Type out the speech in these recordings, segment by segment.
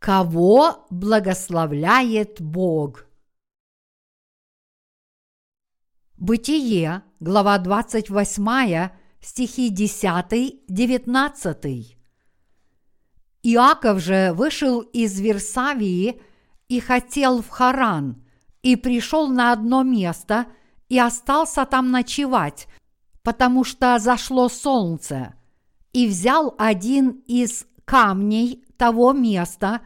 Кого благословляет Бог? Бытие, глава 28, стихи 10-19. Иаков же вышел из Версавии и хотел в Харан, и пришел на одно место и остался там ночевать, потому что зашло солнце, и взял один из камней того места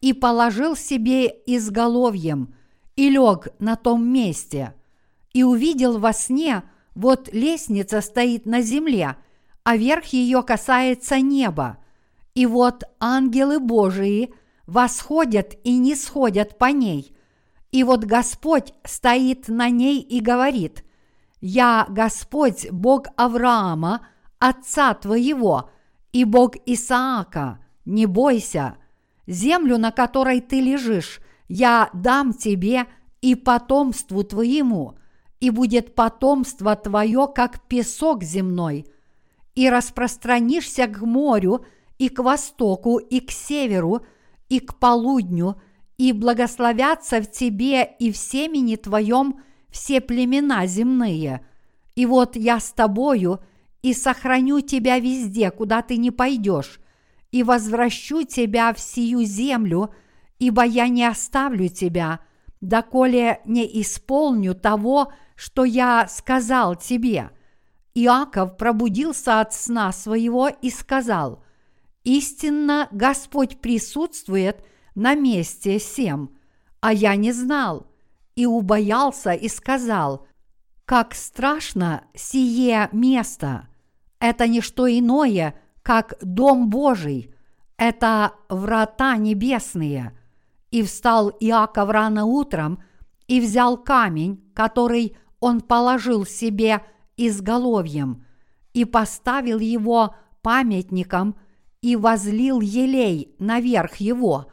и положил себе изголовьем и лег на том месте – и увидел во сне, вот лестница стоит на земле, а верх ее касается неба, и вот ангелы Божии восходят и не сходят по ней, и вот Господь стоит на ней и говорит, «Я Господь, Бог Авраама, отца твоего, и Бог Исаака, не бойся, землю, на которой ты лежишь, я дам тебе и потомству твоему, и будет потомство твое, как песок земной, и распространишься к морю, и к востоку, и к северу, и к полудню, и благословятся в тебе и в семени твоем все племена земные. И вот я с тобою, и сохраню тебя везде, куда ты не пойдешь, и возвращу тебя в сию землю, ибо я не оставлю тебя, доколе не исполню того, что я сказал тебе. Иаков пробудился от сна своего и сказал, «Истинно Господь присутствует на месте всем, а я не знал, и убоялся и сказал, как страшно сие место! Это не что иное, как Дом Божий, это врата небесные. И встал Иаков рано утром и взял камень, который он положил себе изголовьем и поставил его памятником и возлил елей наверх его,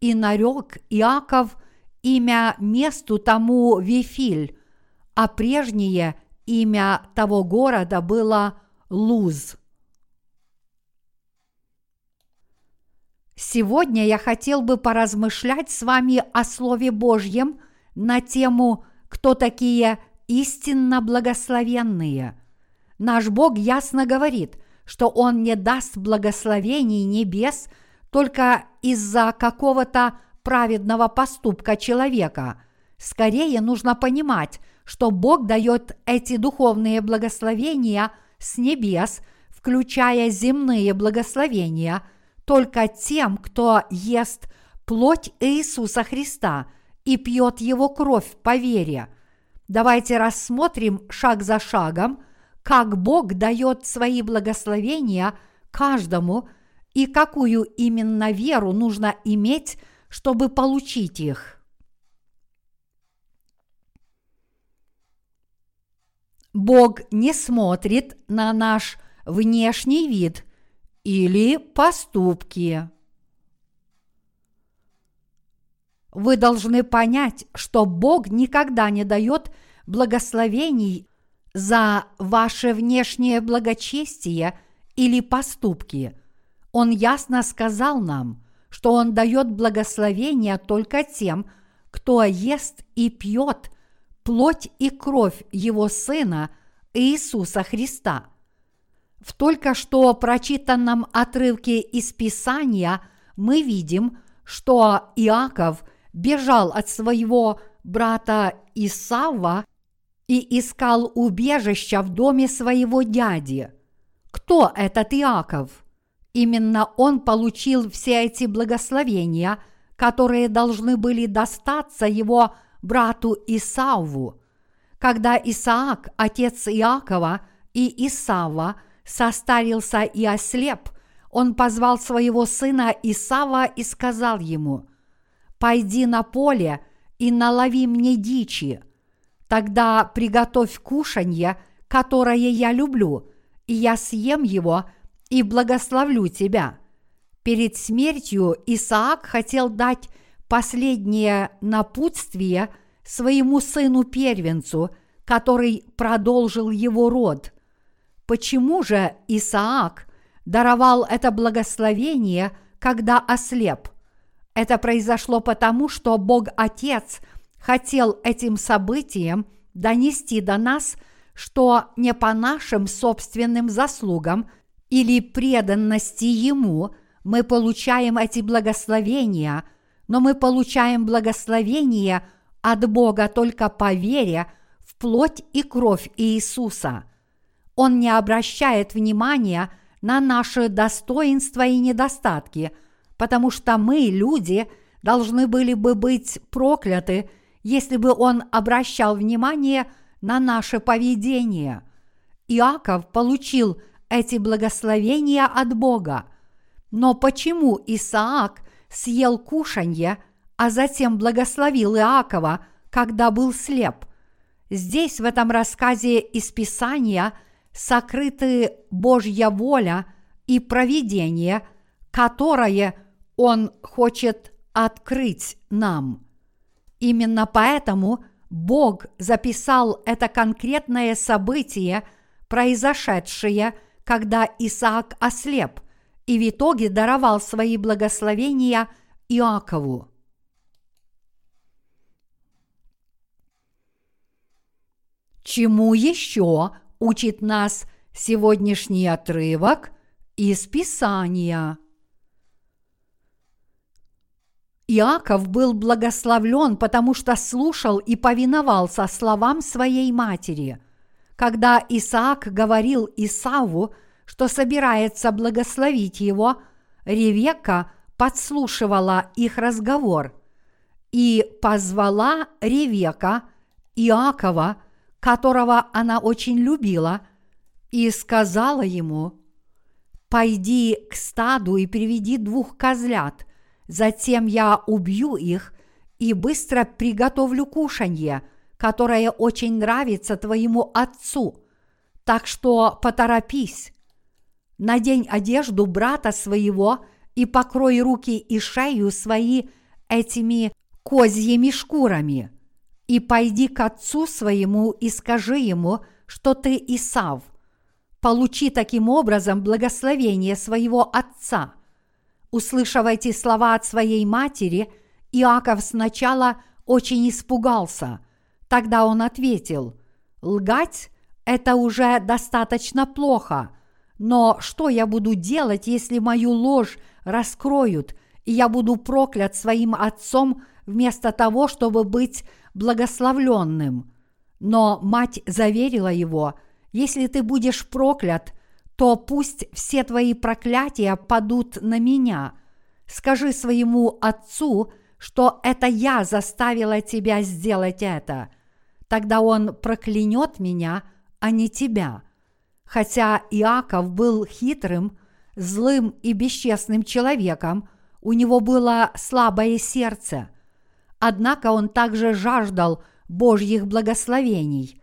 и нарек Иаков имя месту тому Вифиль, а прежнее имя того города было Луз. Сегодня я хотел бы поразмышлять с вами о Слове Божьем на тему «Кто такие истинно благословенные. Наш Бог ясно говорит, что Он не даст благословений небес только из-за какого-то праведного поступка человека. Скорее нужно понимать, что Бог дает эти духовные благословения с небес, включая земные благословения, только тем, кто ест плоть Иисуса Христа и пьет Его кровь по вере – Давайте рассмотрим шаг за шагом, как Бог дает свои благословения каждому и какую именно веру нужно иметь, чтобы получить их. Бог не смотрит на наш внешний вид или поступки. Вы должны понять, что Бог никогда не дает благословений за ваше внешнее благочестие или поступки. Он ясно сказал нам, что Он дает благословения только тем, кто ест и пьет плоть и кровь Его Сына Иисуса Христа. В только что прочитанном отрывке из Писания мы видим, что Иаков – бежал от своего брата Исава и искал убежища в доме своего дяди. Кто этот Иаков? Именно он получил все эти благословения, которые должны были достаться его брату Исаву. Когда Исаак, отец Иакова и Исава, состарился и ослеп, он позвал своего сына Исава и сказал ему – пойди на поле и налови мне дичи. Тогда приготовь кушанье, которое я люблю, и я съем его и благословлю тебя». Перед смертью Исаак хотел дать последнее напутствие своему сыну-первенцу, который продолжил его род. Почему же Исаак даровал это благословение, когда ослеп – Это произошло потому, что Бог Отец хотел этим событием донести до нас, что не по нашим собственным заслугам или преданности Ему мы получаем эти благословения, но мы получаем благословения от Бога только по вере в плоть и кровь Иисуса. Он не обращает внимания на наши достоинства и недостатки, потому что мы, люди, должны были бы быть прокляты, если бы Он обращал внимание на наше поведение. Иаков получил эти благословения от Бога. Но почему Исаак съел кушанье, а затем благословил Иакова, когда был слеп? Здесь, в этом рассказе из Писания, сокрыты Божья воля и провидение, которое Он хочет открыть нам. Именно поэтому Бог записал это конкретное событие, произошедшее, когда Исаак ослеп, и в итоге даровал свои благословения Иакову. Чему еще учит нас сегодняшний отрывок из Писания? Иаков был благословлен, потому что слушал и повиновался словам своей матери. Когда Исаак говорил Исаву, что собирается благословить его, Ревека подслушивала их разговор и позвала Ревека Иакова, которого она очень любила, и сказала ему, «Пойди к стаду и приведи двух козлят – Затем я убью их и быстро приготовлю кушанье, которое очень нравится твоему отцу. Так что поторопись. Надень одежду брата своего и покрой руки и шею свои этими козьими шкурами. И пойди к отцу своему и скажи ему, что ты Исав. Получи таким образом благословение своего отца – Услышав эти слова от своей матери, Иаков сначала очень испугался. Тогда он ответил, «Лгать – это уже достаточно плохо, но что я буду делать, если мою ложь раскроют, и я буду проклят своим отцом вместо того, чтобы быть благословленным?» Но мать заверила его, «Если ты будешь проклят – то пусть все твои проклятия падут на меня. Скажи своему отцу, что это я заставила тебя сделать это. Тогда он проклянет меня, а не тебя. Хотя Иаков был хитрым, злым и бесчестным человеком, у него было слабое сердце. Однако он также жаждал Божьих благословений.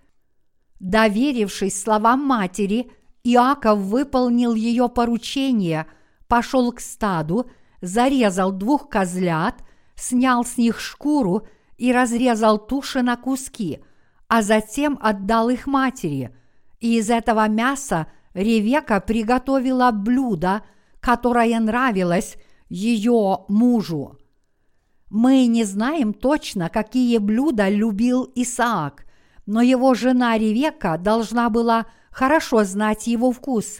Доверившись словам матери, Иаков выполнил ее поручение, пошел к стаду, зарезал двух козлят, снял с них шкуру и разрезал туши на куски, а затем отдал их матери. И из этого мяса Ревека приготовила блюдо, которое нравилось ее мужу. Мы не знаем точно, какие блюда любил Исаак, но его жена Ревека должна была хорошо знать его вкус,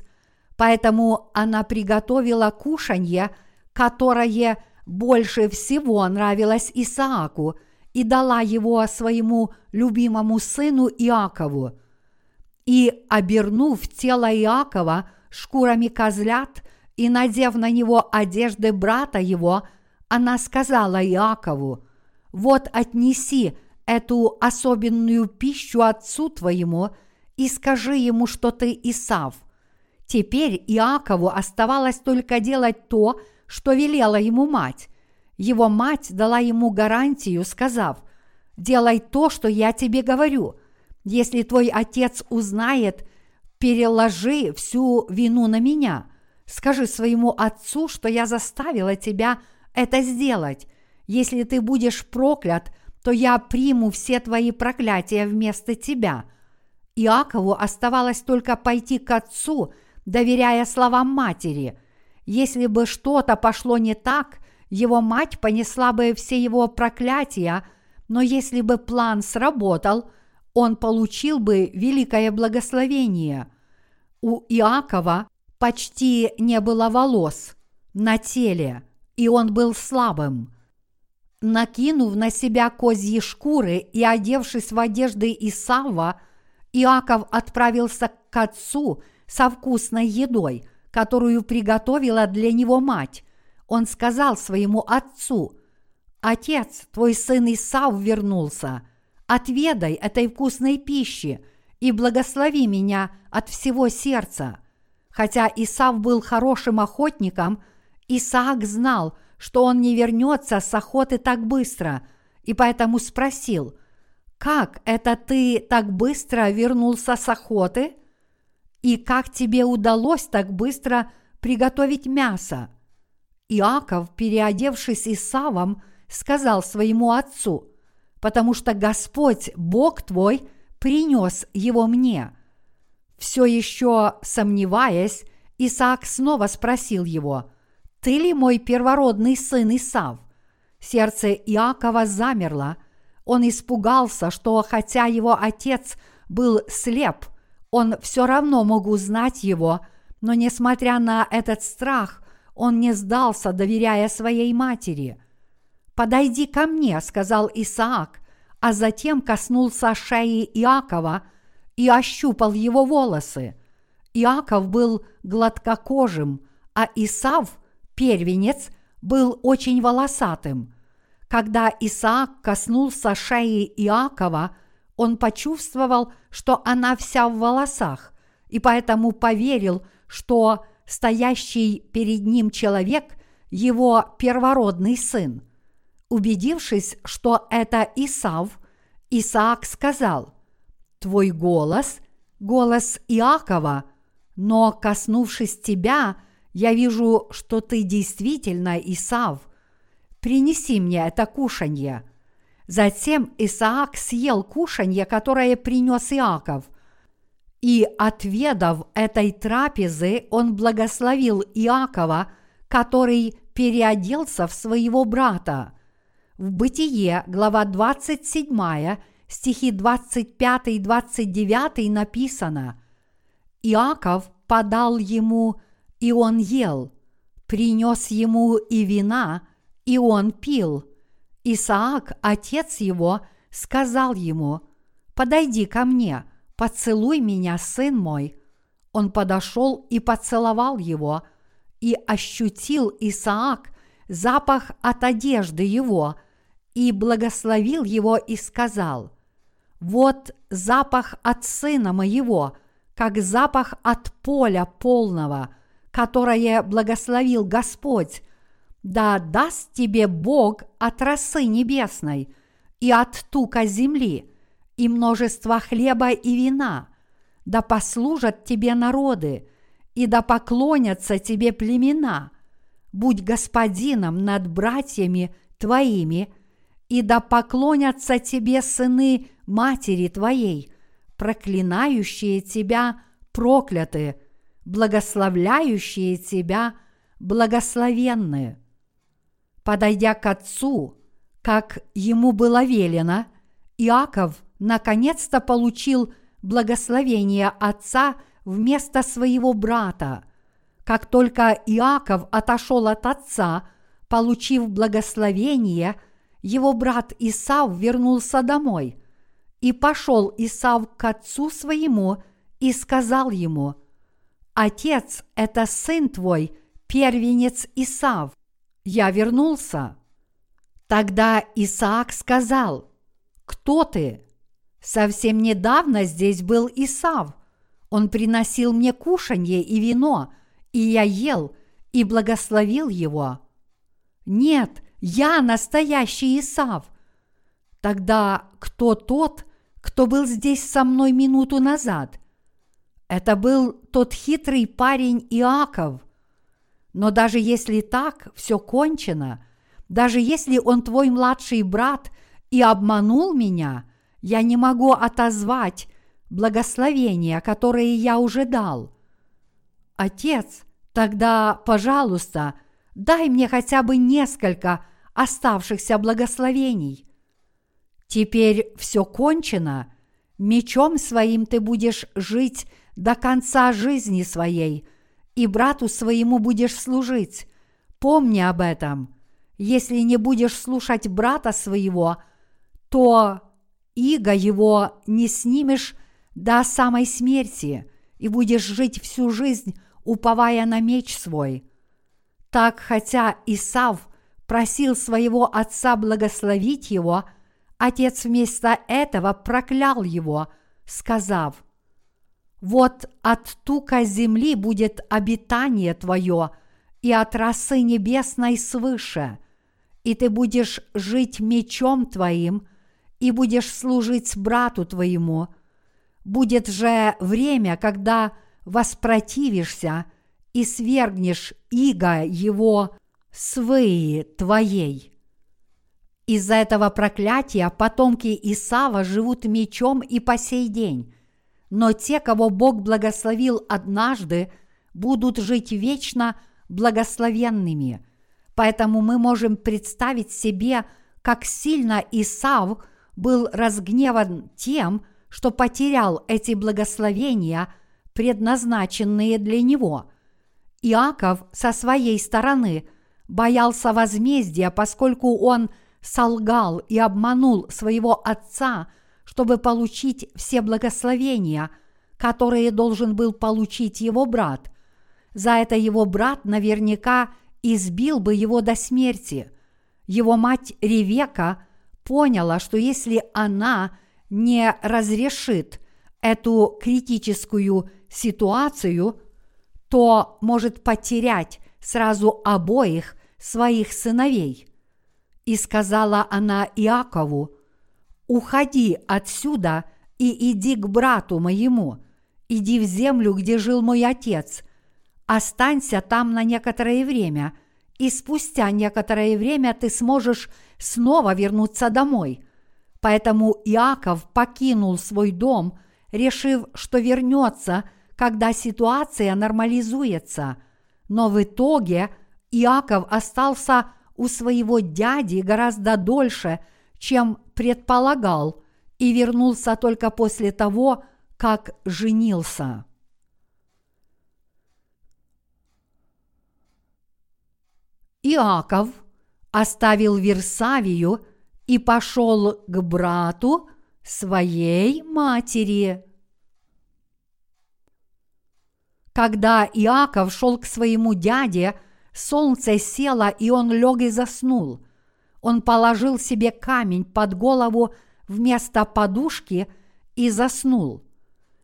поэтому она приготовила кушанье, которое больше всего нравилось Исааку, и дала его своему любимому сыну Иакову. И, обернув тело Иакова шкурами козлят и надев на него одежды брата его, она сказала Иакову, «Вот отнеси эту особенную пищу отцу твоему – и скажи ему, что ты Исав. Теперь Иакову оставалось только делать то, что велела ему мать. Его мать дала ему гарантию, сказав, «Делай то, что я тебе говорю. Если твой отец узнает, переложи всю вину на меня. Скажи своему отцу, что я заставила тебя это сделать. Если ты будешь проклят, то я приму все твои проклятия вместо тебя». Иакову оставалось только пойти к отцу, доверяя словам матери. Если бы что-то пошло не так, его мать понесла бы все его проклятия, но если бы план сработал, он получил бы великое благословение. У Иакова почти не было волос на теле, и он был слабым. Накинув на себя козьи шкуры и одевшись в одежды Исава, Иаков отправился к отцу со вкусной едой, которую приготовила для него мать. Он сказал своему отцу, «Отец, твой сын Исав вернулся. Отведай этой вкусной пищи и благослови меня от всего сердца». Хотя Исав был хорошим охотником, Исаак знал, что он не вернется с охоты так быстро, и поэтому спросил, «Как это ты так быстро вернулся с охоты? И как тебе удалось так быстро приготовить мясо?» Иаков, переодевшись Исавом, сказал своему отцу, «Потому что Господь, Бог твой, принес его мне». Все еще сомневаясь, Исаак снова спросил его, «Ты ли мой первородный сын Исав?» Сердце Иакова замерло. Он испугался, что хотя его отец был слеп, он все равно мог узнать его, но несмотря на этот страх, он не сдался, доверяя своей матери. «Подойди ко мне», — сказал Исаак, а затем коснулся шеи Иакова и ощупал его волосы. Иаков был гладкокожим, а Исав, первенец, был очень волосатым. Когда Исаак коснулся шеи Иакова, он почувствовал, что она вся в волосах, и поэтому поверил, что стоящий перед ним человек – его первородный сын. Убедившись, что это Исав, Исаак сказал, «Твой голос – голос Иакова, но, коснувшись тебя, я вижу, что ты действительно Исав. Принеси мне это кушанье». Затем Исаак съел кушанье, которое принес Иаков – и, отведав этой трапезы, он благословил Иакова, который переоделся в своего брата. В Бытие, глава 27, стихи 25 и 29 написано «Иаков подал ему, и он ел, принес ему и вина, и он пил. Исаак, отец его, сказал ему, «Подойди ко мне, «Поцелуй меня, сын мой!» Он подошел и поцеловал его, и ощутил Исаак запах от одежды его, и благословил его и сказал, «Вот запах от сына моего, как запах от поля полного, которое благословил Господь, да даст тебе Бог от росы небесной и от тука земли, и множество хлеба и вина, да послужат тебе народы, и да поклонятся тебе племена. Будь господином над братьями твоими, и да поклонятся тебе сыны матери твоей, проклинающие тебя прокляты, благословляющие тебя благословенны. Подойдя к отцу, как ему было велено, Иаков наконец-то получил благословение отца вместо своего брата. Как только Иаков отошел от отца, получив благословение, его брат Исав вернулся домой. И пошел Исав к отцу своему и сказал ему, «Отец, это сын твой, первенец Исав. Я вернулся». Тогда Исаак сказал, «Кто ты?» Совсем недавно здесь был Исав. Он приносил мне кушанье и вино, и я ел и благословил его. Нет, я настоящий Исав. Тогда кто тот, кто был здесь со мной минуту назад? Это был тот хитрый парень Иаков. Но даже если так, все кончено, даже если он твой младший брат и обманул меня – я не могу отозвать благословения, которые я уже дал. Отец, тогда, пожалуйста, дай мне хотя бы несколько оставшихся благословений. Теперь все кончено, мечом своим ты будешь жить до конца жизни своей, и брату своему будешь служить. Помни об этом. Если не будешь слушать брата своего, то иго его не снимешь до самой смерти и будешь жить всю жизнь, уповая на меч свой. Так, хотя Исав просил своего отца благословить его, отец вместо этого проклял его, сказав, «Вот от тука земли будет обитание твое, и от росы небесной свыше, и ты будешь жить мечом твоим, и будешь служить брату твоему. Будет же время, когда воспротивишься и свергнешь иго его свыи твоей. Из-за этого проклятия потомки Исава живут мечом и по сей день, но те, кого Бог благословил однажды, будут жить вечно благословенными. Поэтому мы можем представить себе, как сильно Исав был разгневан тем, что потерял эти благословения, предназначенные для него. Иаков со своей стороны боялся возмездия, поскольку он солгал и обманул своего отца, чтобы получить все благословения, которые должен был получить его брат. За это его брат наверняка избил бы его до смерти. Его мать Ревека поняла, что если она не разрешит эту критическую ситуацию, то может потерять сразу обоих своих сыновей. И сказала она Иакову, «Уходи отсюда и иди к брату моему, иди в землю, где жил мой отец, останься там на некоторое время, и спустя некоторое время ты сможешь снова вернуться домой». Поэтому Иаков покинул свой дом, решив, что вернется, когда ситуация нормализуется. Но в итоге Иаков остался у своего дяди гораздо дольше, чем предполагал, и вернулся только после того, как женился. Иаков оставил Версавию и пошел к брату своей матери. Когда Иаков шел к своему дяде, солнце село, и он лег и заснул. Он положил себе камень под голову вместо подушки и заснул.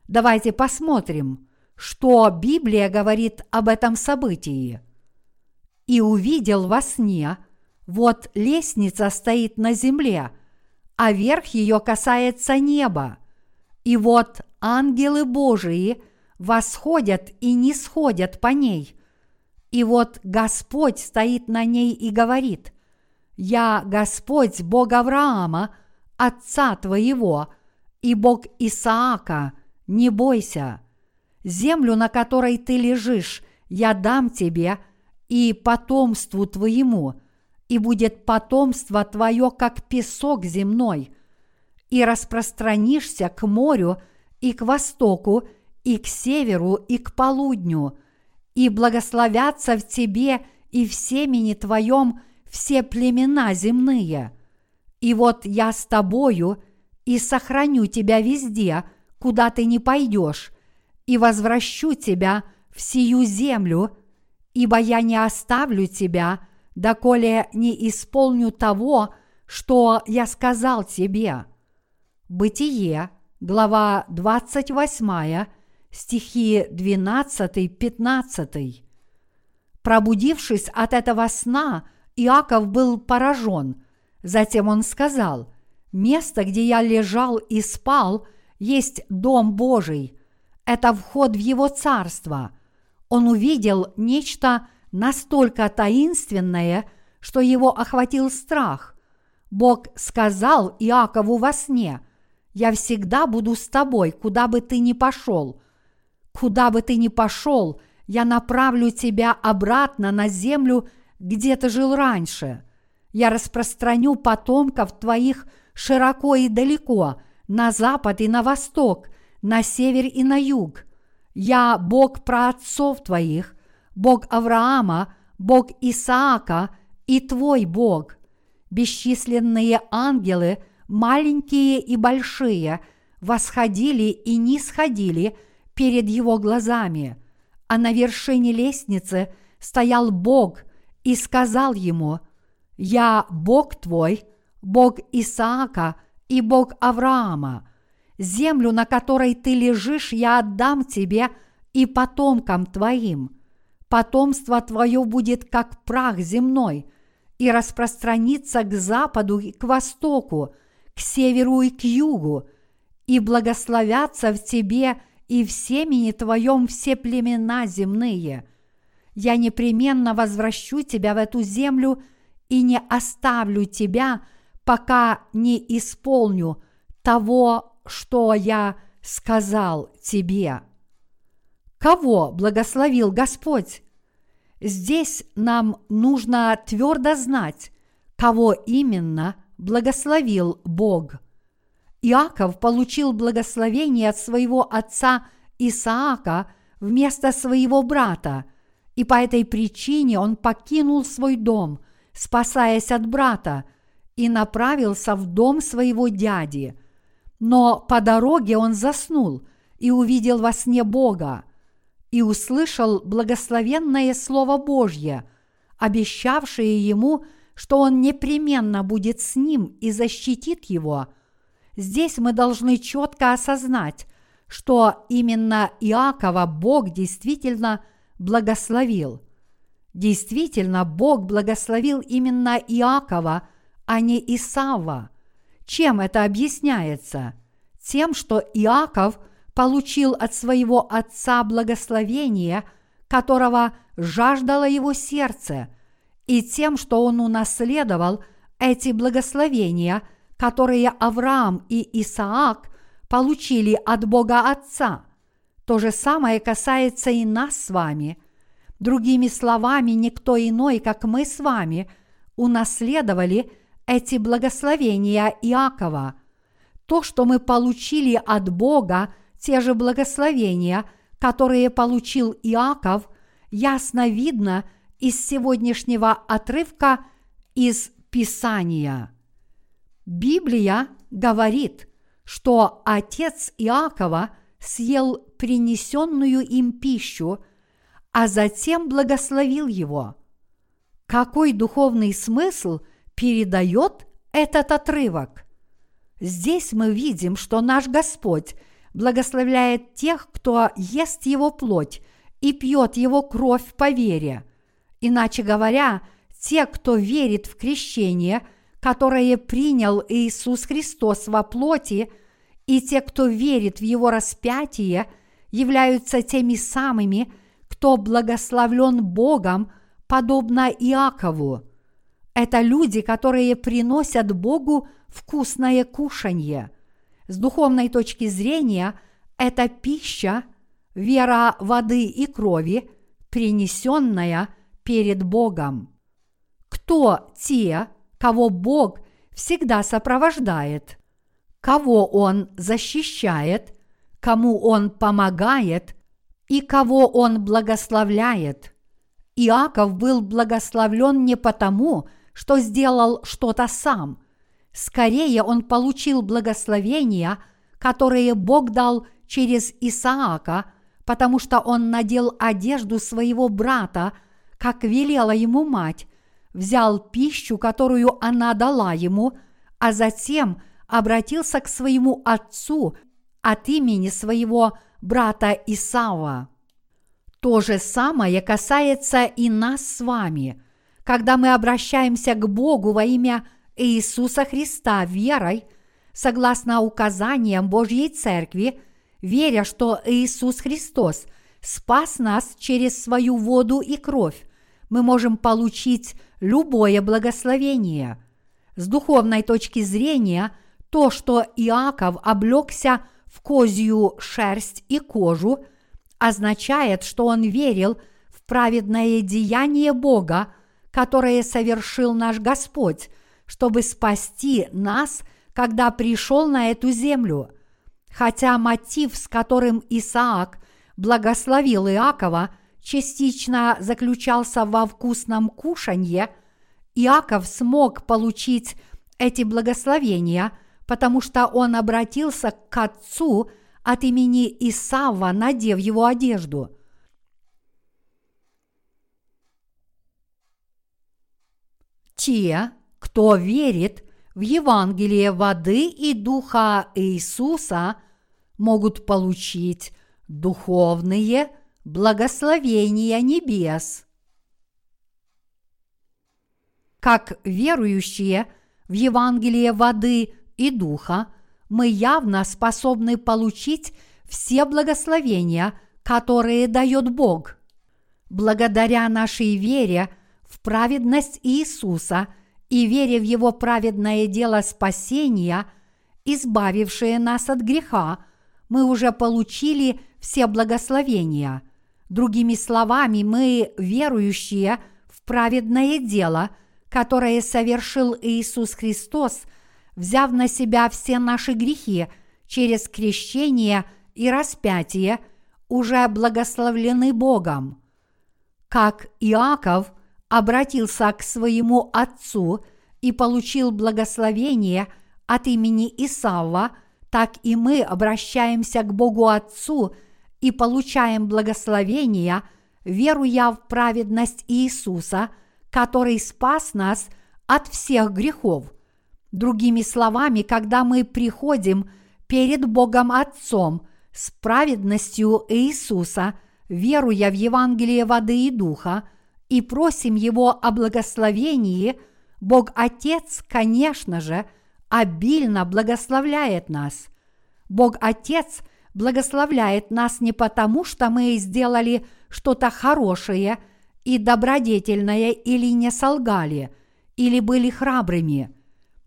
Давайте посмотрим, что Библия говорит об этом событии. И увидел во сне, вот лестница стоит на земле, а верх ее касается неба. И вот ангелы Божии восходят и не сходят по ней. И вот Господь стоит на ней и говорит, «Я Господь, Бог Авраама, отца твоего, и Бог Исаака, не бойся. Землю, на которой ты лежишь, я дам тебе и потомству твоему, и будет потомство твое, как песок земной, и распространишься к морю и к востоку, и к северу, и к полудню, и благословятся в тебе и в семени твоем все племена земные. И вот я с тобою и сохраню тебя везде, куда ты не пойдешь, и возвращу тебя в сию землю, ибо я не оставлю тебя, доколе не исполню того, что я сказал тебе. Бытие, глава 28, стихи 12-15. Пробудившись от этого сна, Иаков был поражен. Затем он сказал, «Место, где я лежал и спал, есть Дом Божий. Это вход в Его Царство». Он увидел нечто настолько таинственное, что его охватил страх. Бог сказал Иакову во сне, «Я всегда буду с тобой, куда бы ты ни пошел. Куда бы ты ни пошел, я направлю тебя обратно на землю, где ты жил раньше. Я распространю потомков твоих широко и далеко, на запад и на восток, на север и на юг. Я Бог праотцов твоих, Бог Авраама, Бог Исаака и твой Бог. Бесчисленные ангелы, маленькие и большие, восходили и нисходили перед его глазами, а на вершине лестницы стоял Бог и сказал ему, «Я Бог твой, Бог Исаака и Бог Авраама. Землю, на которой ты лежишь, я отдам тебе и потомкам твоим. Потомство твое будет как прах земной и распространится к западу и к востоку, к северу и к югу, и благословятся в тебе и в семени твоем все племена земные. Я непременно возвращу тебя в эту землю и не оставлю тебя, пока не исполню того, что я сказал тебе. Кого благословил Господь? Здесь нам нужно твердо знать, кого именно благословил Бог. Иаков получил благословение от своего отца Исаака вместо своего брата, и по этой причине он покинул свой дом, спасаясь от брата, и направился в дом своего дяди. Но по дороге он заснул и увидел во сне Бога, и услышал благословенное Слово Божье, обещавшее ему, что он непременно будет с ним и защитит его. Здесь мы должны четко осознать, что именно Иакова Бог действительно благословил. Действительно, Бог благословил именно Иакова – а не Исава. Чем это объясняется? Тем, что Иаков получил от своего отца благословение, которого жаждало его сердце, и тем, что он унаследовал эти благословения, которые Авраам и Исаак получили от Бога Отца. То же самое касается и нас с вами. Другими словами, никто иной, как мы с вами, унаследовали – эти благословения Иакова. То, что мы получили от Бога, те же благословения, которые получил Иаков, ясно видно из сегодняшнего отрывка из Писания. Библия говорит, что отец Иакова съел принесенную им пищу, а затем благословил его. Какой духовный смысл – передает этот отрывок. Здесь мы видим, что наш Господь благословляет тех, кто ест Его плоть и пьет Его кровь по вере. Иначе говоря, те, кто верит в крещение, которое принял Иисус Христос во плоти, и те, кто верит в Его распятие, являются теми самыми, кто благословлен Богом, подобно Иакову – это люди, которые приносят Богу вкусное кушанье. С духовной точки зрения, это пища, вера воды и крови, принесенная перед Богом. Кто те, кого Бог всегда сопровождает, кого Он защищает, кому Он помогает и кого Он благословляет. Иаков был благословлен не потому, что сделал что-то сам. Скорее он получил благословения, которые Бог дал через Исаака, потому что он надел одежду своего брата, как велела ему мать, взял пищу, которую она дала ему, а затем обратился к своему отцу от имени своего брата Исава. То же самое касается и нас с вами – когда мы обращаемся к Богу во имя Иисуса Христа верой, согласно указаниям Божьей Церкви, веря, что Иисус Христос спас нас через свою воду и кровь, мы можем получить любое благословение. С духовной точки зрения, то, что Иаков облегся в козью шерсть и кожу, означает, что он верил в праведное деяние Бога, которое совершил наш Господь, чтобы спасти нас, когда пришел на эту землю. Хотя мотив, с которым Исаак благословил Иакова, частично заключался во вкусном кушанье, Иаков смог получить эти благословения, потому что он обратился к отцу от имени Исава, надев его одежду. Те, кто верит в Евангелие воды и духа Иисуса, могут получить духовные благословения небес. Как верующие в Евангелие воды и духа, мы явно способны получить все благословения, которые дает Бог. Благодаря нашей вере в праведность Иисуса и вере в Его праведное дело спасения, избавившее нас от греха, мы уже получили все благословения. Другими словами, мы верующие в праведное дело, которое совершил Иисус Христос, взяв на себя все наши грехи через крещение и распятие, уже благословлены Богом. Как Иаков обратился к своему отцу и получил благословение от имени Исава – так и мы обращаемся к Богу Отцу и получаем благословения, веруя в праведность Иисуса, который спас нас от всех грехов. Другими словами, когда мы приходим перед Богом Отцом с праведностью Иисуса, веруя в Евангелие воды и духа, и просим Его о благословении, Бог Отец, конечно же, – обильно благословляет нас. Бог Отец благословляет нас не потому, что мы сделали что-то хорошее и добродетельное или не солгали, или были храбрыми.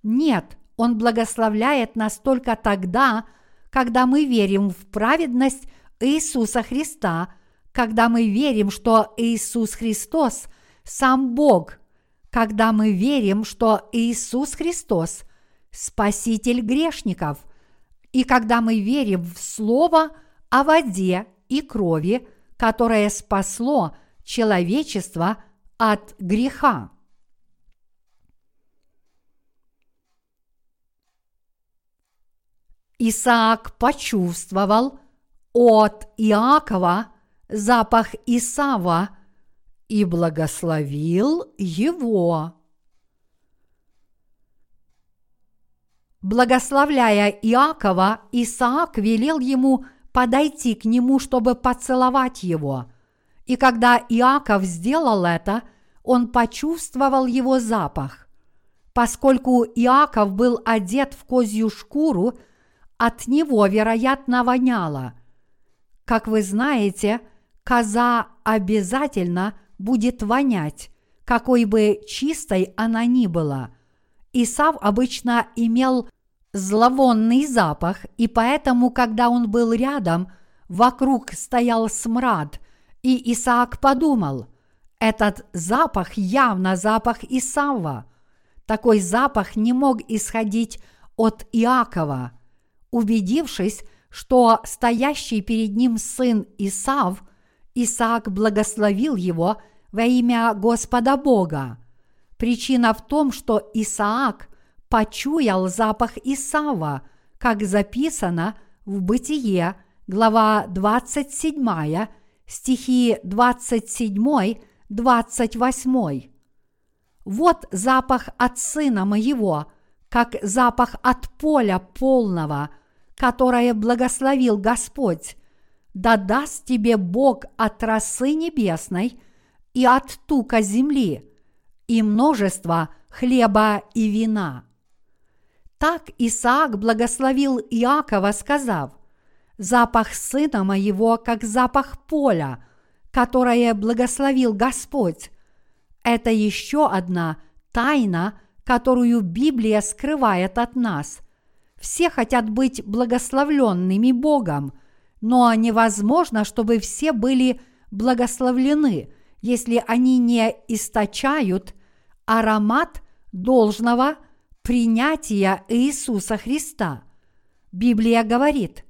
Нет, Он благословляет нас только тогда, когда мы верим в праведность Иисуса Христа, когда мы верим, что Иисус Христос – сам Бог, когда мы верим, что Иисус Христос – Спаситель грешников. И когда мы верим в Слово о воде и крови, которое спасло человечество от греха. Исаак почувствовал от Иакова запах Исава и благословил его. Благословляя Иакова, Исаак велел ему подойти к нему, чтобы поцеловать его. И когда Иаков сделал это, он почувствовал его запах. Поскольку Иаков был одет в козью шкуру, от него, вероятно, воняло. Как вы знаете, коза обязательно будет вонять, какой бы чистой она ни была. Исав обычно имел зловонный запах, и поэтому, когда он был рядом, вокруг стоял смрад, и Исаак подумал, этот запах явно запах Исава. Такой запах не мог исходить от Иакова. Убедившись, что стоящий перед ним сын Исав, Исаак благословил его во имя Господа Бога. Причина в том, что Исаак – почуял запах Исава, как записано в Бытие, глава 27, стихи 27-28. Вот запах от сына моего, как запах от поля полного, которое благословил Господь. Да даст тебе Бог от росы небесной и от тука земли, и множество хлеба и вина. Так Исаак благословил Иакова, сказав, «Запах сына моего, как запах поля, которое благословил Господь». Это еще одна тайна, которую Библия скрывает от нас. Все хотят быть благословленными Богом, но невозможно, чтобы все были благословлены, если они не источают аромат должного принятия Иисуса Христа. Библия говорит,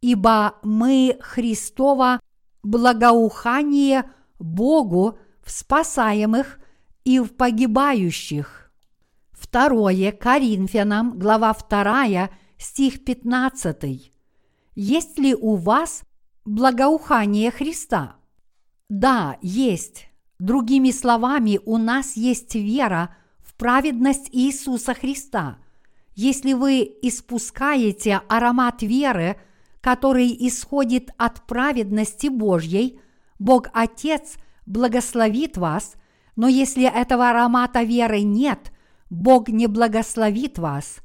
«Ибо мы Христово благоухание Богу в спасаемых и в погибающих». Второе Коринфянам, глава 2, стих 15. Есть ли у вас благоухание Христа? Да, есть. Другими словами, у нас есть вера в праведность Иисуса Христа. Если вы испускаете аромат веры, который исходит от праведности Божьей, Бог Отец благословит вас, но если этого аромата веры нет, Бог не благословит вас.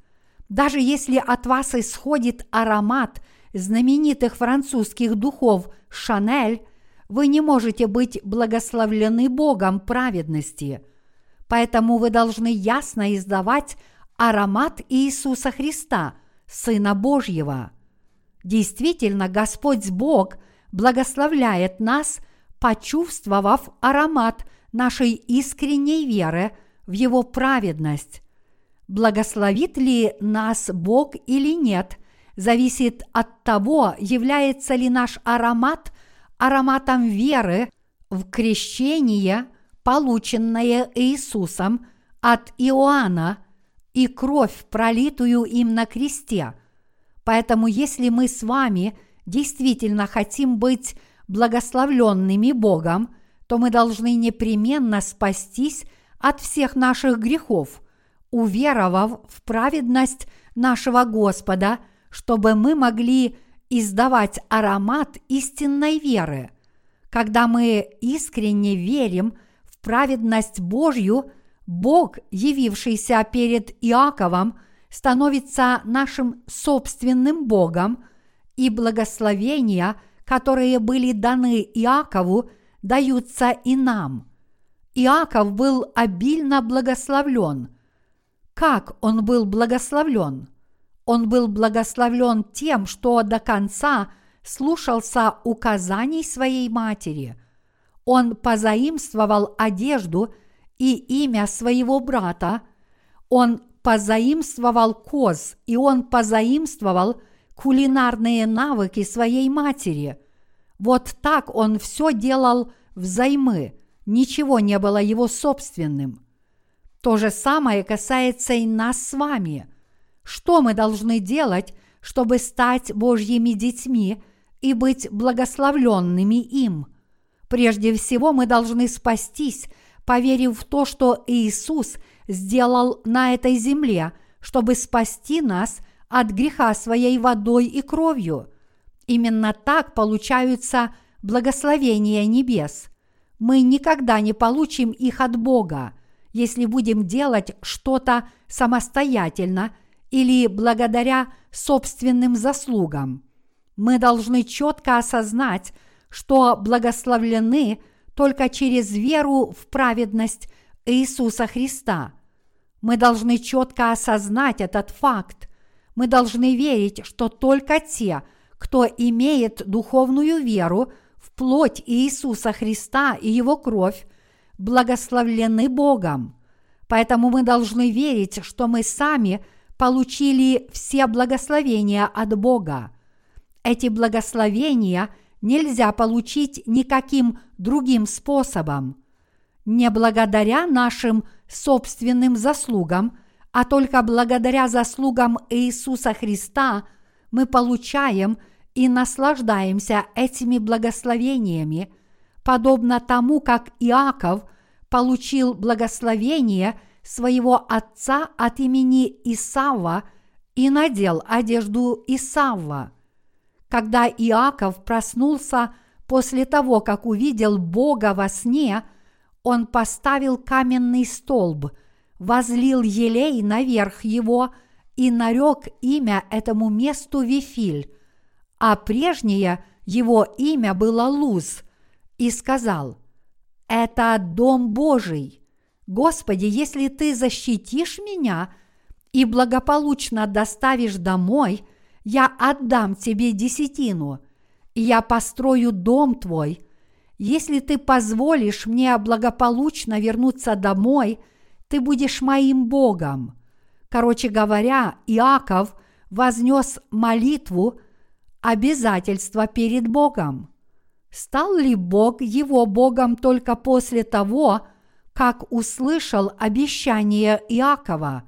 Даже если от вас исходит аромат знаменитых французских духов Шанель – вы не можете быть благословлены Богом праведности. Поэтому вы должны ясно издавать аромат Иисуса Христа, Сына Божьего. Действительно, Господь Бог благословляет нас, почувствовав аромат нашей искренней веры в Его праведность. Благословит ли нас Бог или нет, зависит от того, является ли наш аромат ароматом веры в крещение, полученное Иисусом от Иоанна, и кровь, пролитую им на кресте. Поэтому если мы с вами действительно хотим быть благословленными Богом, то мы должны непременно спастись от всех наших грехов, уверовав в праведность нашего Господа, чтобы мы могли издавать аромат истинной веры. Когда мы искренне верим в праведность Божью, Бог, явившийся перед Иаковом, становится нашим собственным Богом, и благословения, которые были даны Иакову, даются и нам. Иаков был обильно благословлен. Как он был благословлен? Он был благословлен тем, что до конца слушался указаний своей матери. Он позаимствовал одежду и имя своего брата. Он позаимствовал коз, и он позаимствовал кулинарные навыки своей матери. Вот так он все делал взаймы, ничего не было его собственным. То же самое касается и нас с вами – что мы должны делать, чтобы стать Божьими детьми и быть благословленными им? Прежде всего мы должны спастись, поверив в то, что Иисус сделал на этой земле, чтобы спасти нас от греха своей водой и кровью. Именно так получаются благословения небес. Мы никогда не получим их от Бога, если будем делать что-то самостоятельно – или благодаря собственным заслугам. Мы должны четко осознать, что благословлены только через веру в праведность Иисуса Христа. Мы должны четко осознать этот факт. Мы должны верить, что только те, кто имеет духовную веру в плоть Иисуса Христа и Его кровь, благословлены Богом. Поэтому мы должны верить, что мы сами – получили все благословения от Бога. Эти благословения нельзя получить никаким другим способом. Не благодаря нашим собственным заслугам, а только благодаря заслугам Иисуса Христа мы получаем и наслаждаемся этими благословениями, подобно тому, как Иаков получил благословение – своего отца от имени Исава и надел одежду Исава. Когда Иаков проснулся после того, как увидел Бога во сне, он поставил каменный столб, возлил елей наверх его и нарек имя этому месту Вифиль, а прежнее его имя было Луз, и сказал, «Это дом Божий». Господи, если Ты защитишь меня и благополучно доставишь домой, я отдам Тебе десятину, и я построю дом Твой, если ты позволишь мне благополучно вернуться домой, ты будешь моим Богом. Короче говоря, Иаков вознес молитву обязательства перед Богом. Стал ли Бог его Богом только после того, как услышал обещание Иакова?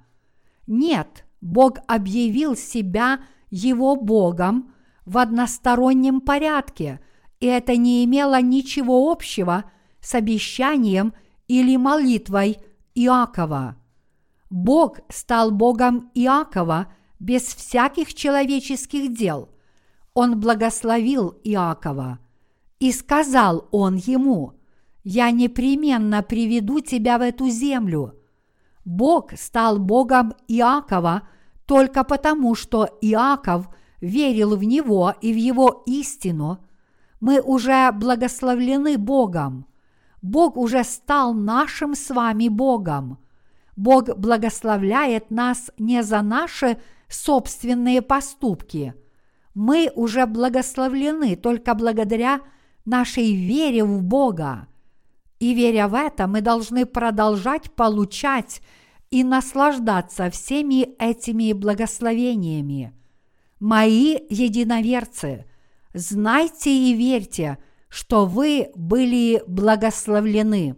Нет, Бог объявил себя его Богом в одностороннем порядке, и это не имело ничего общего с обещанием или молитвой Иакова. Бог стал Богом Иакова без всяких человеческих дел. Он благословил Иакова. И сказал он ему, «Я непременно приведу тебя в эту землю». Бог стал Богом Иакова только потому, что Иаков верил в Него и в Его истину. Мы уже благословлены Богом. Бог уже стал нашим с вами Богом. Бог благословляет нас не за наши собственные поступки. Мы уже благословлены только благодаря нашей вере в Бога. И веря в это, мы должны продолжать получать и наслаждаться всеми этими благословениями. Мои единоверцы, знайте и верьте, что вы были благословлены.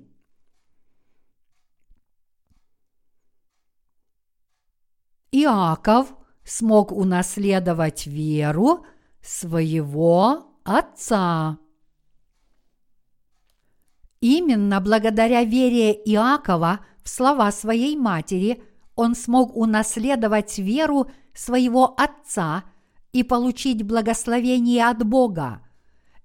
Иаков смог унаследовать веру своего отца. Именно благодаря вере Иакова в слова своей матери он смог унаследовать веру своего отца и получить благословение от Бога.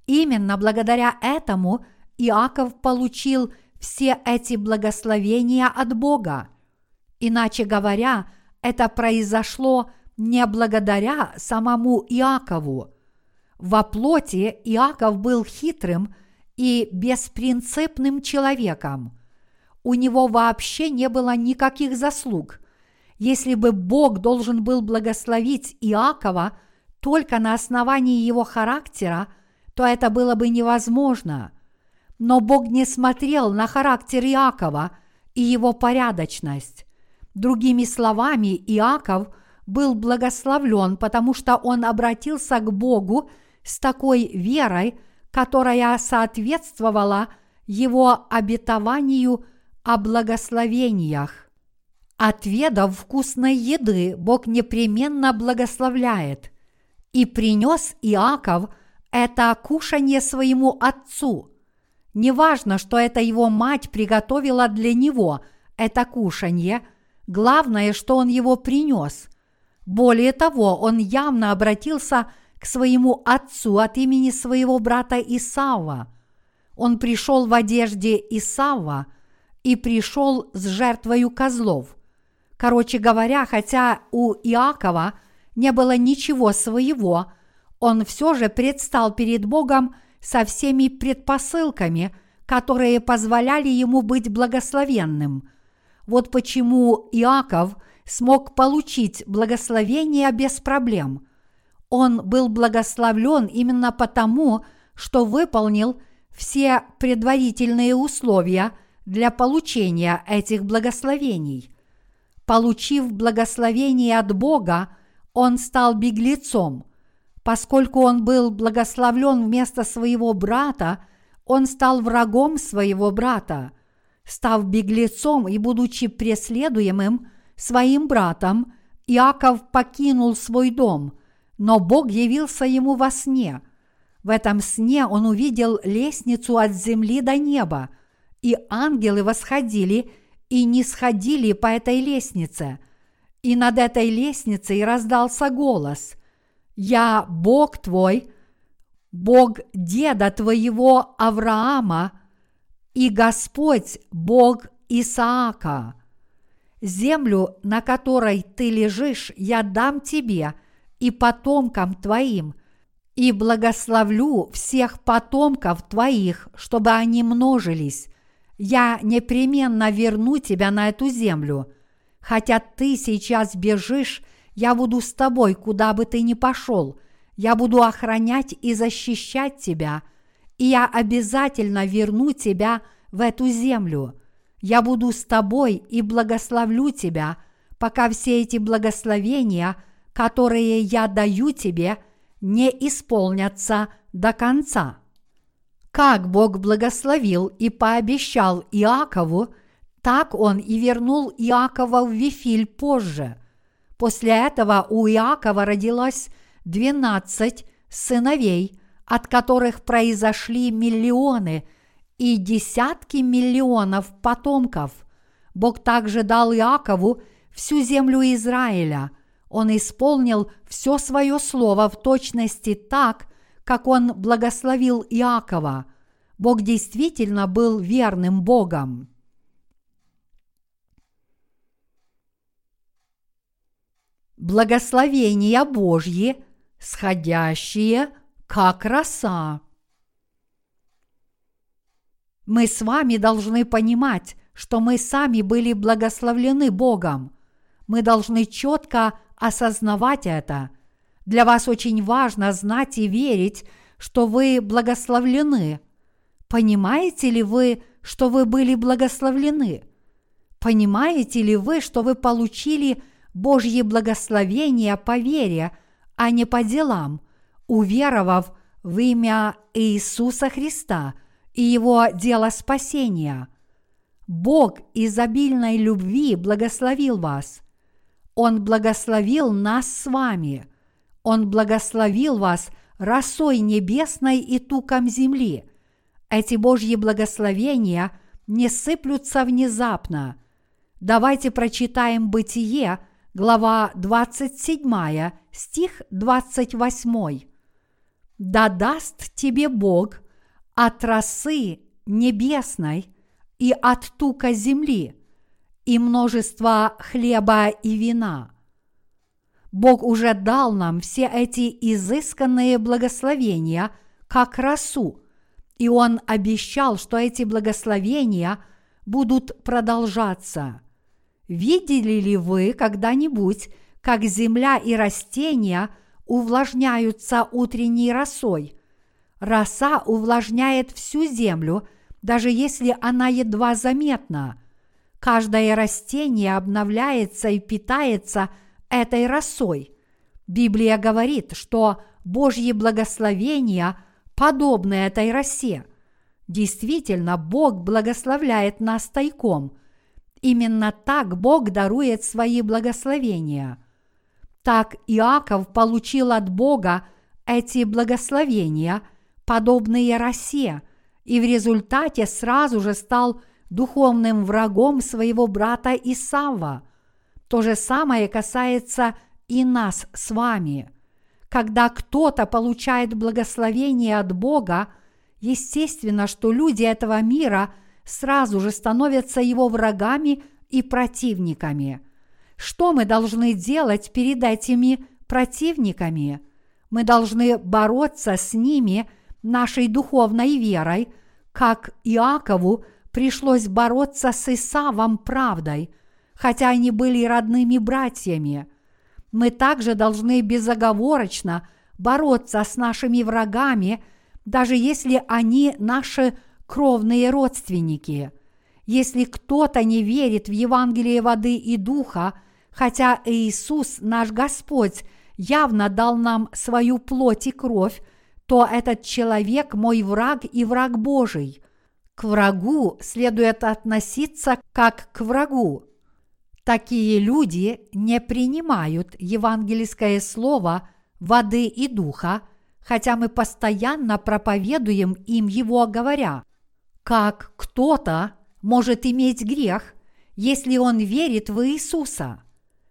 Именно благодаря этому Иаков получил все эти благословения от Бога. Иначе говоря, это произошло не благодаря самому Иакову. Во плоти Иаков был хитрым – и беспринципным человеком. У него вообще не было никаких заслуг. Если бы Бог должен был благословить Иакова только на основании его характера, то это было бы невозможно. Но Бог не смотрел на характер Иакова и его порядочность. Другими словами, Иаков был благословлен, потому что он обратился к Богу с такой верой, которая соответствовала его обетованию о благословениях. Отведав вкусной еды, Бог непременно благословляет. И принес Иаков это кушанье своему отцу. Неважно, что это его мать приготовила для него это кушанье, главное, что он его принес. Более того, он явно обратился к своему отцу от имени своего брата Исава. Он пришел в одежде Исава и пришел с жертвою козлов. Короче говоря, хотя у Иакова не было ничего своего, он все же предстал перед Богом со всеми предпосылками, которые позволяли ему быть благословенным. Вот почему Иаков смог получить благословение без проблем – он был благословлен именно потому, что выполнил все предварительные условия для получения этих благословений. Получив благословение от Бога, он стал беглецом. Поскольку он был благословлен вместо своего брата, он стал врагом своего брата. Став беглецом и будучи преследуемым своим братом, Иаков покинул свой дом – но Бог явился ему во сне. В этом сне он увидел лестницу от земли до неба, и ангелы восходили и не сходили по этой лестнице. И над этой лестницей раздался голос «Я Бог твой, Бог деда твоего Авраама и Господь Бог Исаака. Землю, на которой ты лежишь, я дам тебе – и потомкам твоим, и благословлю всех потомков твоих, чтобы они множились. Я непременно верну тебя на эту землю. Хотя ты сейчас бежишь, я буду с тобой, куда бы ты ни пошел. Я буду охранять и защищать тебя, и я обязательно верну тебя в эту землю. Я буду с тобой и благословлю тебя, пока все эти благословения, которые я даю тебе, не исполнятся до конца. Как Бог благословил и пообещал Иакову, так он и вернул Иакова в Вифиль позже. После этого у Иакова родилось двенадцать сыновей, от которых произошли миллионы и десятки миллионов потомков. Бог также дал Иакову всю землю Израиля. Он исполнил все свое слово в точности так, как он благословил Иакова. Бог действительно был верным Богом. Благословения Божьи, сходящие, как роса. Мы с вами должны понимать, что мы сами были благословлены Богом. Мы должны четко осознавать это. Для вас очень важно знать и верить, что вы благословлены. Понимаете ли вы, что вы были благословлены? Понимаете ли вы, что вы получили Божье благословение по вере, а не по делам, уверовав в имя Иисуса Христа и Его дело спасения? Бог изобильной любви благословил вас. Он благословил нас с вами – он благословил вас росой небесной и туком земли. Эти Божьи благословения не сыплются внезапно. Давайте прочитаем Бытие, глава 27, стих 28. «Да даст тебе Бог от росы небесной и от тука земли, и множество хлеба и вина» Бог уже дал нам все эти изысканные благословения как росу, и Он обещал, что эти благословения будут продолжаться. Видели ли вы когда-нибудь, как земля и растения увлажняются утренней росой? Роса увлажняет всю землю, даже если она едва заметна. Каждое растение обновляется и питается – этой росой. Библия говорит, что Божьи благословения подобны этой росе. Действительно, Бог благословляет нас тайком. Именно так Бог дарует свои благословения. Так Иаков получил от Бога эти благословения, подобные росе, и в результате сразу же стал духовным врагом своего брата Исава – то же самое касается и нас с вами. Когда кто-то получает благословение от Бога, естественно, что люди этого мира сразу же становятся его врагами и противниками. Что мы должны делать перед этими противниками? Мы должны бороться с ними нашей духовной верой, как Иакову пришлось бороться с Исавом правдой – хотя они были родными братьями. Мы также должны безоговорочно бороться с нашими врагами, даже если они наши кровные родственники. Если кто-то не верит в Евангелие воды и духа, хотя Иисус, наш Господь, явно дал нам свою плоть и кровь, то этот человек мой враг и враг Божий. К врагу следует относиться как к врагу. Такие люди не принимают евангельское слово воды и духа, хотя мы постоянно проповедуем им его, говоря, как кто-то может иметь грех, если он верит в Иисуса.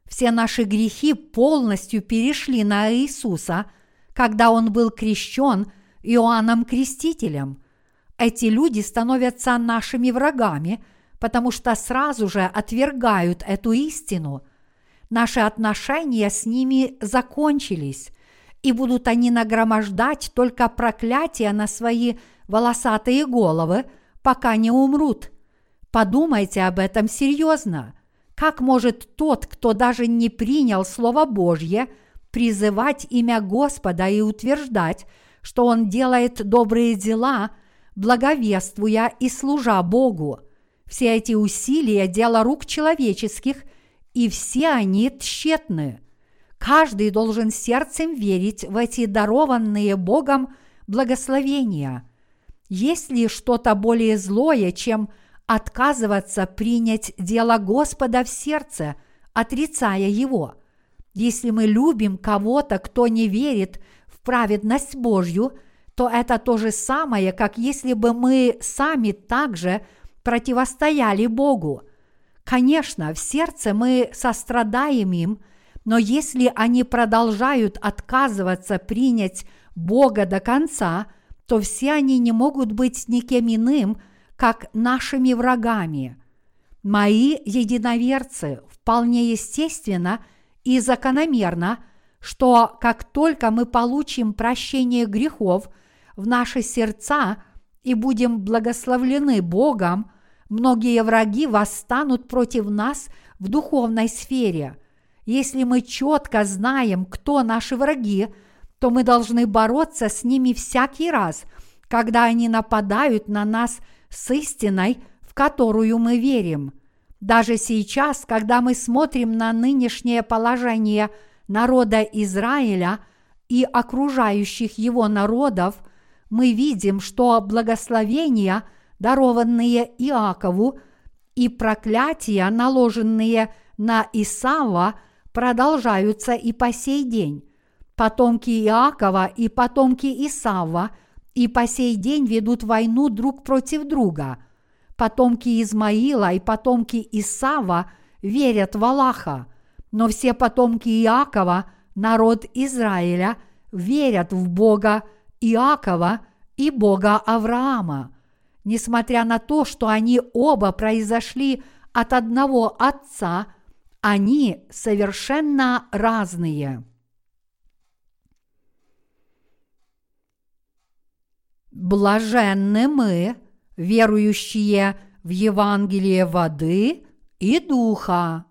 Все наши грехи полностью перешли на Иисуса, когда он был крещен Иоанном Крестителем. Эти люди становятся нашими врагами – потому что сразу же отвергают эту истину. Наши отношения с ними закончились, и будут они нагромождать только проклятия на свои волосатые головы, пока не умрут. Подумайте об этом серьезно. Как может тот, кто даже не принял Слово Божье, призывать имя Господа и утверждать, что он делает добрые дела, благовествуя и служа Богу. Все эти усилия – дело рук человеческих, и все они тщетны. Каждый должен сердцем верить в эти дарованные Богом благословения. Есть ли что-то более злое, чем отказываться принять дело Господа в сердце, отрицая его? Если мы любим кого-то, кто не верит в праведность Божью, то это то же самое, как если бы мы сами также противостояли Богу. Конечно, в сердце мы сострадаем им – но если они продолжают отказываться принять Бога до конца, то все они не могут быть никем иным, как нашими врагами. Мои единоверцы вполне естественно и закономерно, что как только мы получим прощение грехов в наши сердца и будем благословлены Богом, многие враги восстанут против нас в духовной сфере – если мы четко знаем, кто наши враги, то мы должны бороться с ними всякий раз, когда они нападают на нас с истиной, в которую мы верим. Даже сейчас, когда мы смотрим на нынешнее положение народа Израиля и окружающих его народов, мы видим, что благословения, дарованные Иакову, и проклятия, наложенные на Исава – продолжаются и по сей день. Потомки Иакова и потомки Исава и по сей день ведут войну друг против друга. Потомки Измаила и потомки Исава верят в Аллаха, но все потомки Иакова, народ Израиля, верят в Бога Иакова и Бога Авраама. Несмотря на то, что они оба произошли от одного отца – они совершенно разные. Блаженны мы, верующие в Евангелие воды и духа.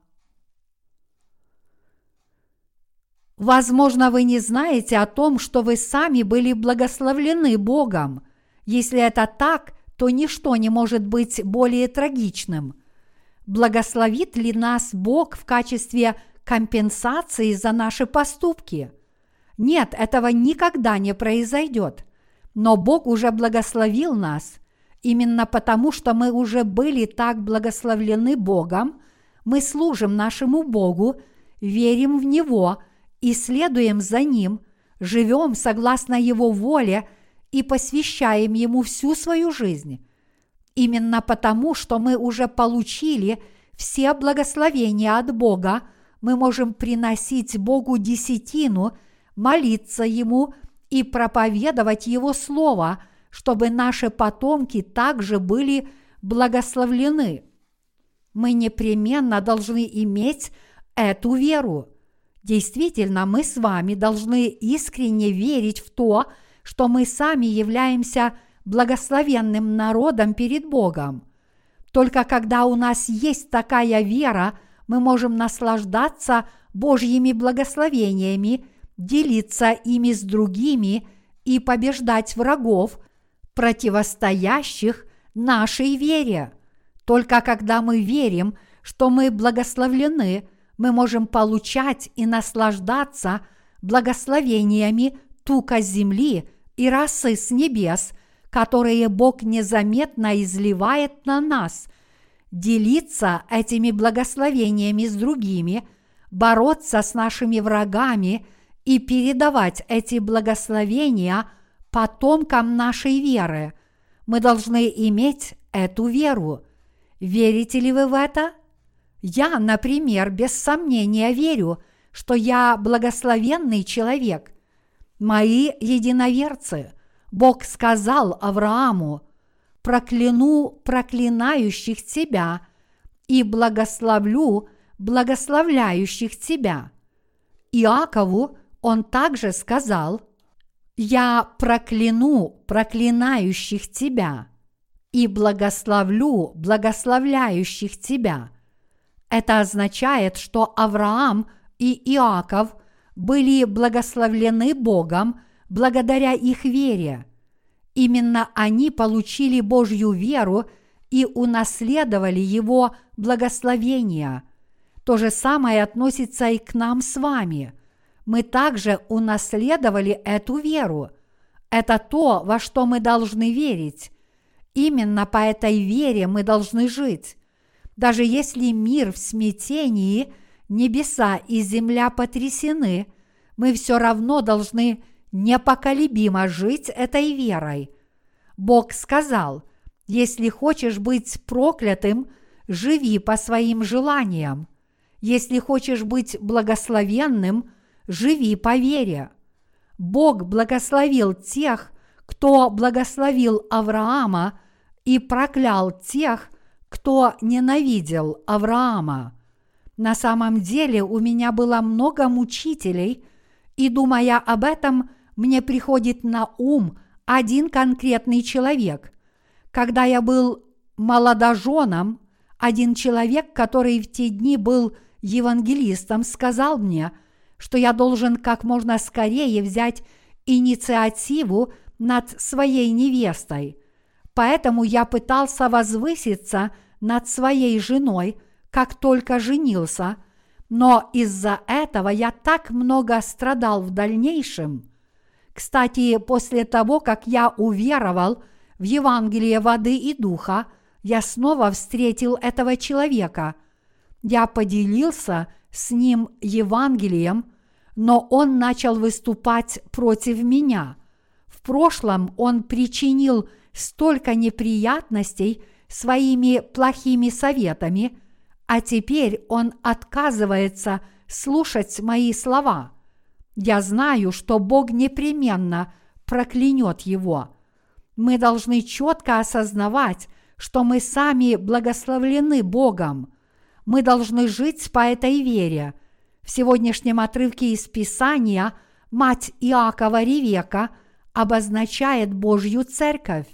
Возможно, вы не знаете о том, что вы сами были благословлены Богом. Если это так, то ничто не может быть более трагичным – Благословит ли нас Бог в качестве компенсации за наши поступки? Нет, этого никогда не произойдет. Но Бог уже благословил нас. Именно потому, что мы уже были так благословлены Богом, мы служим нашему Богу, верим в Него и следуем за Ним, живем согласно Его воле и посвящаем Ему всю свою жизнь. Именно потому, что мы уже получили все благословения от Бога, мы можем приносить Богу десятину, молиться Ему и проповедовать Его Слово, чтобы наши потомки также были благословлены. Мы непременно должны иметь эту веру. Действительно, мы с вами должны искренне верить в то, что мы сами являемся – благословенным народом перед Богом. Только когда у нас есть такая вера, мы можем наслаждаться Божьими благословениями, делиться ими с другими и побеждать врагов, противостоящих нашей вере. Только когда мы верим, что мы благословлены, мы можем получать и наслаждаться благословениями тука земли и росы с небес – которые Бог незаметно изливает на нас, делиться этими благословениями с другими, бороться с нашими врагами и передавать эти благословения потомкам нашей веры. Мы должны иметь эту веру. Верите ли вы в это? Я, например, без сомнения верю, что я благословенный человек. Мои единоверцы – Бог сказал Аврааму, прокляну проклинающих тебя и благословлю благословляющих тебя. Иакову он также сказал, я прокляну проклинающих тебя и благословлю благословляющих тебя. Это означает, что Авраам и Иаков были благословлены Богом – благодаря их вере. Именно они получили Божью веру и унаследовали Его благословения. То же самое относится и к нам с вами. Мы также унаследовали эту веру. Это то, во что мы должны верить. Именно по этой вере мы должны жить. Даже если мир в смятении, небеса и земля потрясены, мы все равно должны непоколебимо жить этой верой. Бог сказал, если хочешь быть проклятым, живи по своим желаниям. Если хочешь быть благословенным, живи по вере. Бог благословил тех, кто благословил Авраама и проклял тех, кто ненавидел Авраама. На самом деле у меня было много мучителей, и думая об этом, мне приходит на ум один конкретный человек. Когда я был молодоженом, один человек, который в те дни был евангелистом, сказал мне, что я должен как можно скорее взять инициативу над своей невестой. Поэтому я пытался возвыситься над своей женой, как только женился, но из-за этого я так много страдал в дальнейшем. Кстати, после того, как я уверовал в Евангелие воды и духа, я снова встретил этого человека. Я поделился с ним Евангелием, но он начал выступать против меня. В прошлом он причинил столько неприятностей своими плохими советами, а теперь он отказывается слушать мои слова. Я знаю, что Бог непременно проклянет его. Мы должны четко осознавать, что мы сами благословлены Богом. Мы должны жить по этой вере. В сегодняшнем отрывке из Писания мать Иакова Ревека обозначает Божью церковь.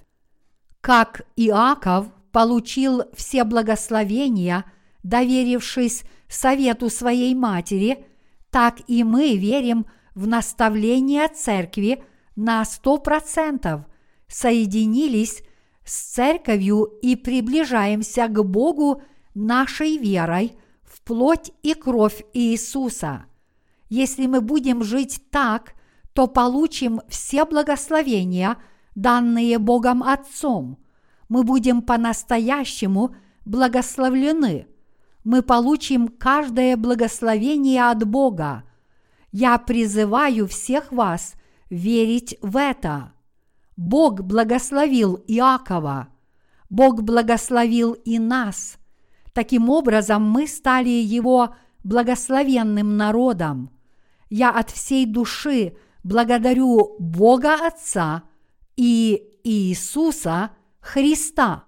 Как Иаков получил все благословения, доверившись совету своей матери, так и мы верим в наставление церкви на сто процентов, соединились с церковью и приближаемся к Богу нашей верой плоть и кровь Иисуса. Если мы будем жить так, то получим все благословения, данные Богом Отцом. Мы будем по-настоящему благословлены. Мы получим каждое благословение от Бога. Я призываю всех вас верить в это. Бог благословил Иакова. Бог благословил и нас. Таким образом, мы стали Его благословенным народом. Я от всей души благодарю Бога Отца и Иисуса Христа.